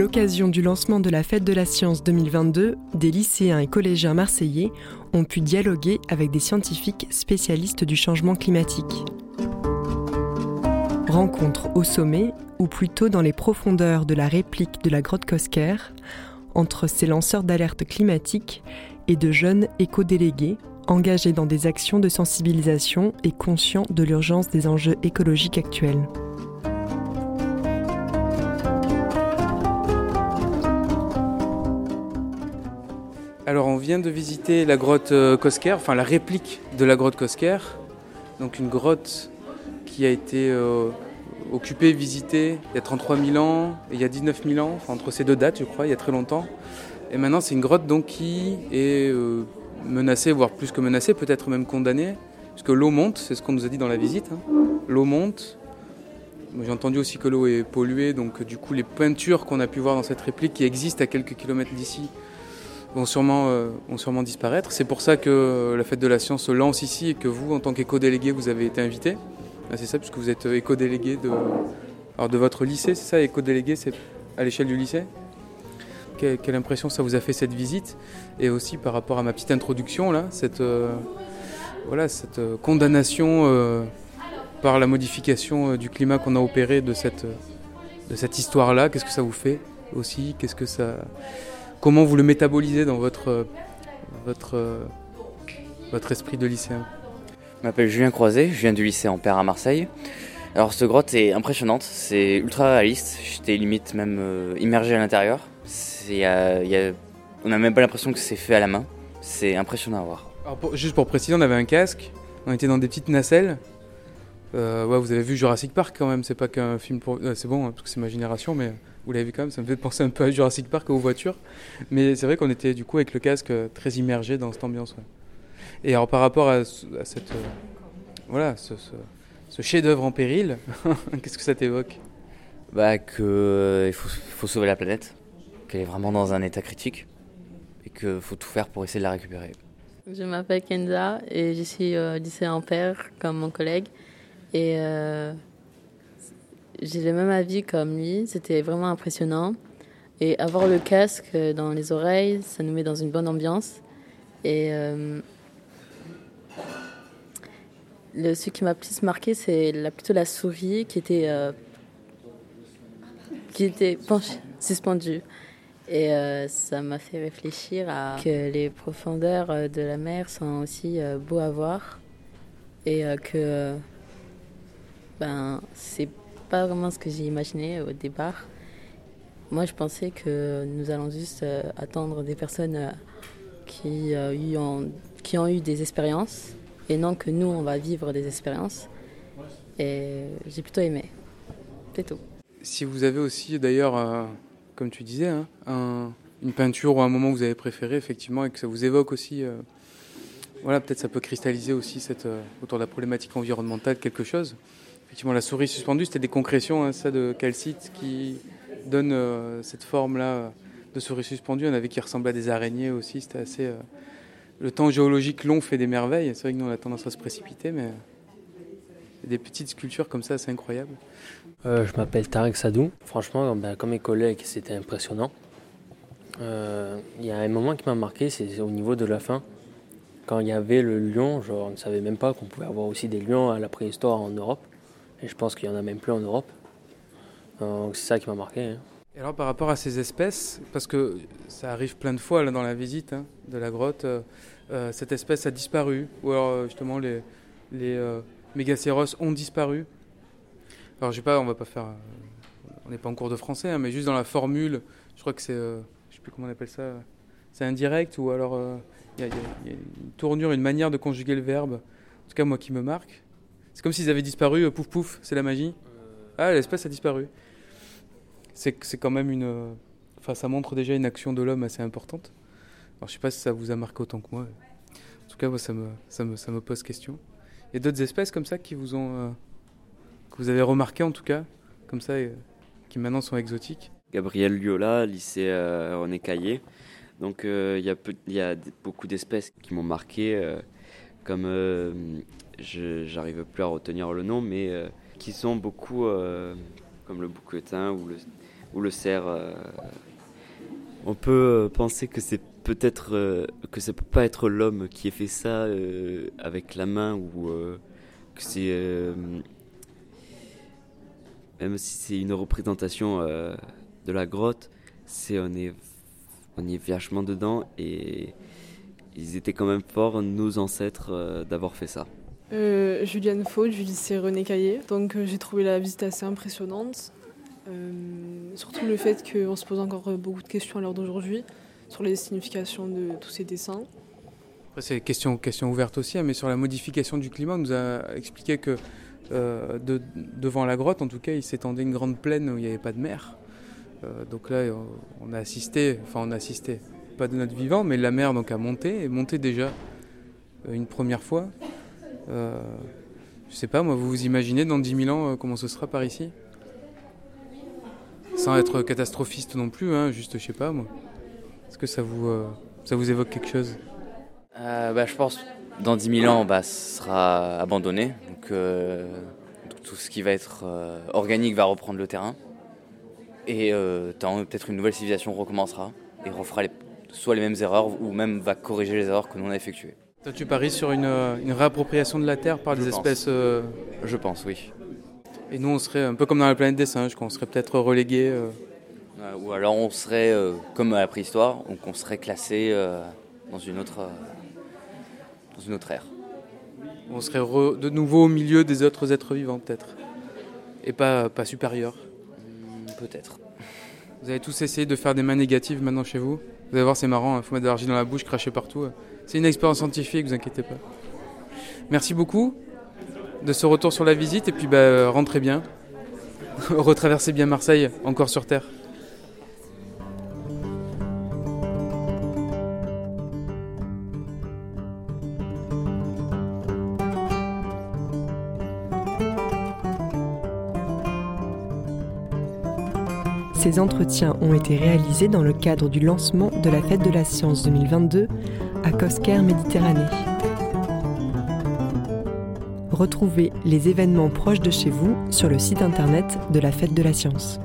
l'occasion du lancement de la Fête de la Science 2022, des lycéens et collégiens marseillais ont pu dialoguer avec des scientifiques spécialistes du changement climatique. Rencontre au sommet, ou plutôt dans les profondeurs de la réplique de la grotte Cosquer, entre ces lanceurs d'alerte climatique et de jeunes éco-délégués engagés dans des actions de sensibilisation et conscients de l'urgence des enjeux écologiques actuels. Alors on vient de visiter la grotte euh, Cosquer, enfin la réplique de la grotte Cosquer. Donc une grotte qui a été euh, occupée, visitée il y a 33 000 ans et il y a 19 000 ans, entre ces deux dates je crois, il y a très longtemps. Et maintenant c'est une grotte donc qui est euh, menacée, voire plus que menacée, peut-être même condamnée, puisque l'eau monte, c'est ce qu'on nous a dit dans la visite. Hein. L'eau monte. J'ai entendu aussi que l'eau est polluée, donc du coup les peintures qu'on a pu voir dans cette réplique qui existent à quelques kilomètres d'ici vont sûrement, euh, vont sûrement disparaître. C'est pour ça que la fête de la science se lance ici et que vous, en tant qu'éco-délégué, vous avez été invité. Ah, c'est ça, puisque vous êtes euh, éco-délégué de, de votre lycée, c'est ça, éco-délégué, c'est à l'échelle du lycée? Quelle, impression ça vous a fait cette visite? Et aussi par rapport à ma petite introduction, cette, euh, voilà, cette condamnation par la modification du climat qu'on a opéré de cette, de cette histoire-là, qu'est-ce que ça vous fait aussi? Qu'est-ce que ça comment vous le métabolisez dans votre, votre, votre esprit de lycéen Je m'appelle Julien Croiset, je viens du lycée Ampère à Marseille. Alors cette grotte est impressionnante, c'est ultra réaliste, j'étais limite même euh, immergé à l'intérieur. on n'a même pas l'impression que c'est fait à la main, c'est impressionnant à voir. juste pour préciser, on avait un casque, on était dans des petites nacelles. Euh, ouais, vous avez vu Jurassic Park quand même, c'est pas qu'un film pour... Euh, c'est bon, hein, parce que c'est ma génération, mais vous l'avez vu quand même, ça me fait penser un peu à Jurassic Park aux voitures. Mais c'est vrai qu'on était du coup avec le casque euh, très immergé dans cette ambiance. Et alors par rapport à, cette, euh, voilà, ce, chef-d'œuvre en péril, qu'est-ce que ça t'évoque? Bah que euh, il faut, sauver la planète, qu'elle est vraiment dans un état critique et qu'il faut tout faire pour essayer de la récupérer. Je m'appelle Kenza et je suis au lycée Ampère comme mon collègue. Et j'ai le même avis comme lui, c'était vraiment impressionnant. Et avoir le casque dans les oreilles, ça nous met dans une bonne ambiance. Et euh, ce qui m'a plus marqué, c'est plutôt la souris qui était, euh, était suspendue. Et euh, ça m'a fait réfléchir à que les profondeurs de la mer sont aussi beaux à voir. Et que ben, c'est pas vraiment ce que j'ai imaginé au départ. Moi, je pensais que nous allons juste euh, attendre des personnes euh, qui, euh, ont, qui ont eu des expériences et non que nous, on va vivre des expériences. Et j'ai plutôt aimé. C'est. Si vous avez aussi, d'ailleurs, comme tu disais, hein, une peinture ou un moment que vous avez préféré, effectivement, et que ça vous évoque aussi, voilà, peut-être ça peut cristalliser aussi cette, autour de la problématique environnementale quelque chose. Effectivement, la souris suspendue, c'était des concrétions, hein, ça, de calcite qui donne euh, cette forme-là de souris suspendue. On avait qui ressemblait à des araignées aussi. C'était assez. Euh, le temps géologique long fait des merveilles. C'est vrai que nous, on a tendance à se précipiter, mais des petites sculptures comme ça, c'est incroyable. Euh, je m'appelle Tarek Sadou. Franchement, ben, comme mes collègues, c'était impressionnant. Il y a un moment qui m'a marqué, c'est au niveau de la fin. Quand il y avait le lion, genre, on ne savait même pas qu'on pouvait avoir aussi des lions à la préhistoire en Europe. Et je pense qu'il n'y en a même plus en Europe. Donc c'est ça qui m'a marqué. Hein. Et alors par rapport à ces espèces, parce que ça arrive plein de fois là, dans la visite hein, de la grotte, euh, euh, cette espèce a disparu, ou alors euh, justement les, les mégacéros ont disparu. Alors je sais pas, on va pas faire, on n'est pas en cours de français, hein, mais juste dans la formule, je crois que c'est, je sais plus comment on appelle ça, c'est indirect ou alors il y, a une tournure, une manière de conjuguer le verbe, en tout cas moi qui me marque. C'est comme s'ils avaient disparu, euh, pouf pouf, c'est la magie. Ah, l'espèce a disparu. C'est quand même une. Euh, enfin, ça montre déjà une action de l'homme assez importante. Alors, je sais pas si ça vous a marqué autant que moi. En tout cas, moi, ça me, ça me, ça me pose question. Il y a d'autres espèces comme ça qui vous ont. Euh, que vous avez remarqué en tout cas, comme ça, qui maintenant sont exotiques? Gabriel Liola, lycée René Caillé. Donc, il y, a y a beaucoup d'espèces qui m'ont marqué, comme j'arrive plus à retenir le nom, mais euh, qui sont beaucoup euh, comme le bouquetin ou le, ou le cerf. On peut penser que c'est peut-être que ça peut pas être l'homme qui ait fait ça avec la main ou que c'est même si c'est une représentation de la grotte, c'est on est on est vachement dedans et ils étaient quand même forts, nos ancêtres, euh, d'avoir fait ça. Euh, Juliane Faux du lycée René Caillé. Donc euh, j'ai trouvé la visite assez impressionnante. surtout le fait qu'on se pose encore beaucoup de questions à l'heure d'aujourd'hui sur les significations de tous ces dessins. Après, c'est question, question ouverte aussi, hein, mais sur la modification du climat, on nous a expliqué que de, devant la grotte, en tout cas, il s'étendait une grande plaine où il n'y avait pas de mer. donc là, on a assisté, enfin on a assisté, pas de notre vivant, mais la mer donc a monté, et monté déjà euh, une première fois. Euh, je sais pas, moi, vous vous imaginez dans 10 000 ans euh, comment ce sera par ici? Sans être catastrophiste non plus, hein, juste je sais pas moi. Est-ce que ça vous, ça vous évoque quelque chose? Bah, Je pense dans 10 000 ans, bah, ce sera abandonné. Donc, tout ce qui va être organique va reprendre le terrain. Et peut-être une nouvelle civilisation recommencera et refera les soit les mêmes erreurs ou même va corriger les erreurs que nous on a effectuées. Toi, tu paries sur une, euh, réappropriation de la Terre par des espèces. Euh, Je pense, oui. Et nous, on serait un peu comme dans la planète des singes, qu'on serait peut-être relégués. Euh. ou alors on serait comme à la préhistoire, donc on serait classé dans une autre dans une autre ère. On serait de nouveau au milieu des autres êtres vivants, peut-être. Et pas, pas supérieurs. Hmm, peut-être. Vous avez tous essayé de faire des mains négatives maintenant chez vous? Vous allez voir, c'est marrant, il hein. faut mettre de l'argile dans la bouche, cracher partout. C'est une expérience scientifique, vous inquiétez pas. Merci beaucoup de ce retour sur la visite et puis bah, rentrez bien. Retraversez bien Marseille, encore sur Terre. Ces entretiens ont été réalisés dans le cadre du lancement de la Fête de la Science 2022 à Cosquer Méditerranée. Retrouvez les événements proches de chez vous sur le site internet de la Fête de la Science.